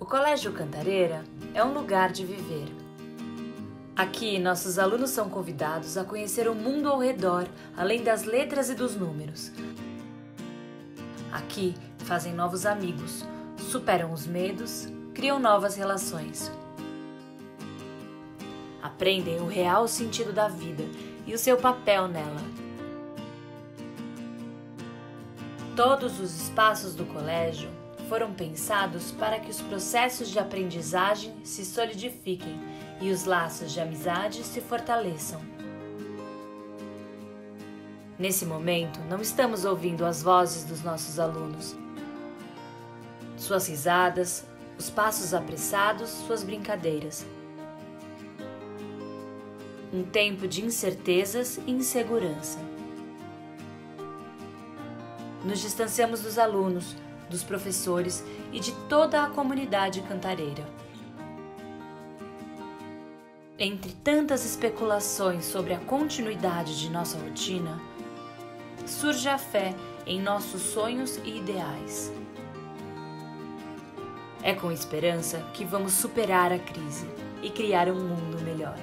O Colégio Cantareira é um lugar de viver. Aqui, nossos alunos são convidados a conhecer o mundo ao redor, além das letras e dos números. Aqui, fazem novos amigos, superam os medos, criam novas relações. Aprendem o real sentido da vida e o seu papel nela. Todos os espaços do colégio foram pensados para que os processos de aprendizagem se solidifiquem e os laços de amizade se fortaleçam. Nesse momento, não estamos ouvindo as vozes dos nossos alunos, suas risadas, os passos apressados, suas brincadeiras. Um tempo de incertezas e insegurança. Nos distanciamos dos alunos, dos professores e de toda a comunidade cantareira. Entre tantas especulações sobre a continuidade de nossa rotina, surge a fé em nossos sonhos e ideais. É com esperança que vamos superar a crise e criar um mundo melhor.